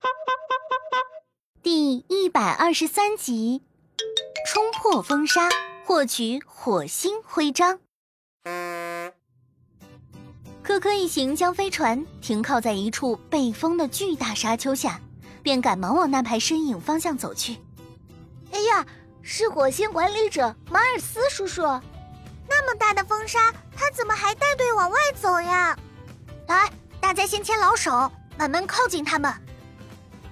第一百二十三集，冲破风沙，获取火星徽章。科科一行将飞船停靠在一处被封的巨大沙丘下，便赶忙往那排身影方向走去。哎呀，是火星管理者马尔斯叔叔！那么大的风沙，他怎么还带队往外走呀？来，大家先牵老手，慢慢靠近他们。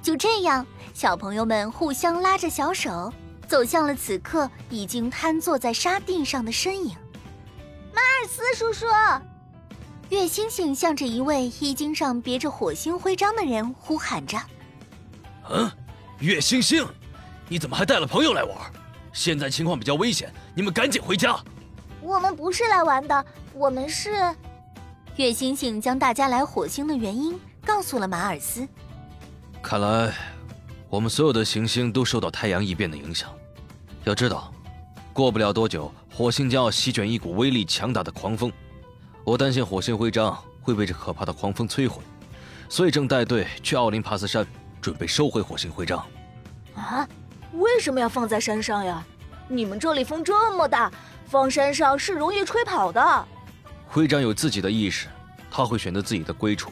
就这样，小朋友们互相拉着小手，走向了此刻已经瘫坐在沙地上的身影。马尔斯叔叔，月星星向着一位衣襟上别着火星徽章的人呼喊着：“嗯，月星星，你怎么还带了朋友来玩？现在情况比较危险，你们赶紧回家。”我们不是来玩的，我们是。月星星将大家来火星的原因告诉了马尔斯。看来，我们所有的行星都受到太阳异变的影响。要知道，过不了多久，火星将要席卷一股威力强大的狂风。我担心火星徽章会被这可怕的狂风摧毁，所以正带队去奥林帕斯山，准备收回火星徽章。啊？为什么要放在山上呀？你们这里风这么大，放山上是容易吹跑的。徽章有自己的意识，他会选择自己的归处。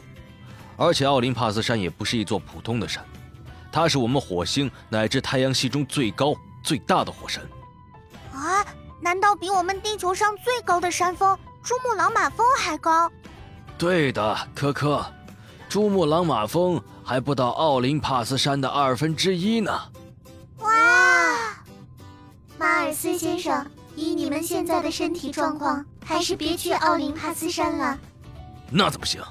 而且奥林帕斯山也不是一座普通的山，它是我们火星乃至太阳系中最高、最大的火山。啊？难道比我们地球上最高的山峰珠穆朗玛峰还高？对的，科科，珠穆朗玛峰还不到奥林帕斯山的二分之一呢。哇！马尔斯先生，以你们现在的身体状况。还是别去奥林帕斯山了。那怎么行？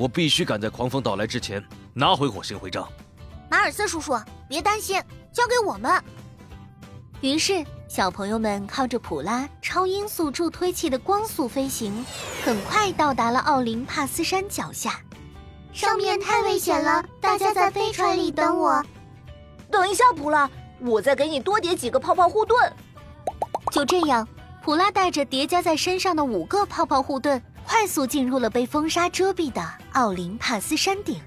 我必须赶在狂风到来之前拿回火星徽章。马尔斯叔叔，别担心，交给我们。于是，小朋友们靠着普拉超音速助推器的光速飞行，很快到达了奥林帕斯山脚下。上面太危险了，大家在飞船里等我。等一下，普拉，我再给你多叠几个泡泡护盾。就这样。普拉带着叠加在身上的五个泡泡护盾，快速进入了被风沙遮蔽的奥林帕斯山顶。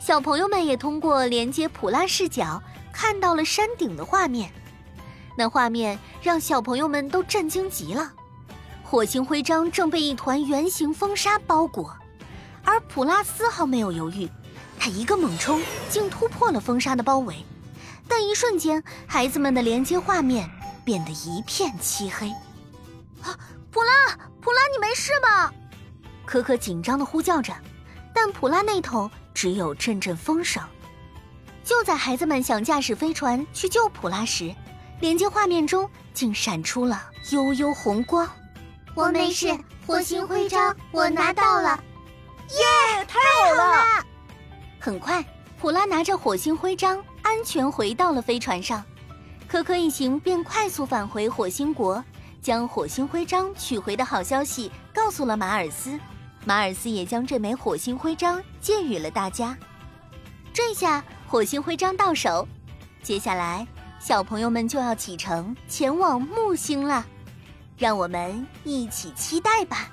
小朋友们也通过连接普拉视角，看到了山顶的画面。那画面让小朋友们都震惊极了。火星徽章正被一团圆形风沙包裹，而普拉丝毫没有犹豫，他一个猛冲，竟突破了风沙的包围。但一瞬间，孩子们的连接画面。变得一片漆黑。啊，普拉，普拉，你没事吧？可可紧张的呼叫着，但普拉那头只有阵阵风声。就在孩子们想驾驶飞船去救普拉时，连接画面中竟闪出了悠悠红光。我没事，火星徽章我拿到了，耶，太好了！很快，普拉拿着火星徽章安全回到了飞船上。可可一行便快速返回火星国，将火星徽章取回的好消息告诉了马尔斯。马尔斯也将这枚火星徽章借予了大家。这下火星徽章到手，接下来小朋友们就要启程前往木星了，让我们一起期待吧。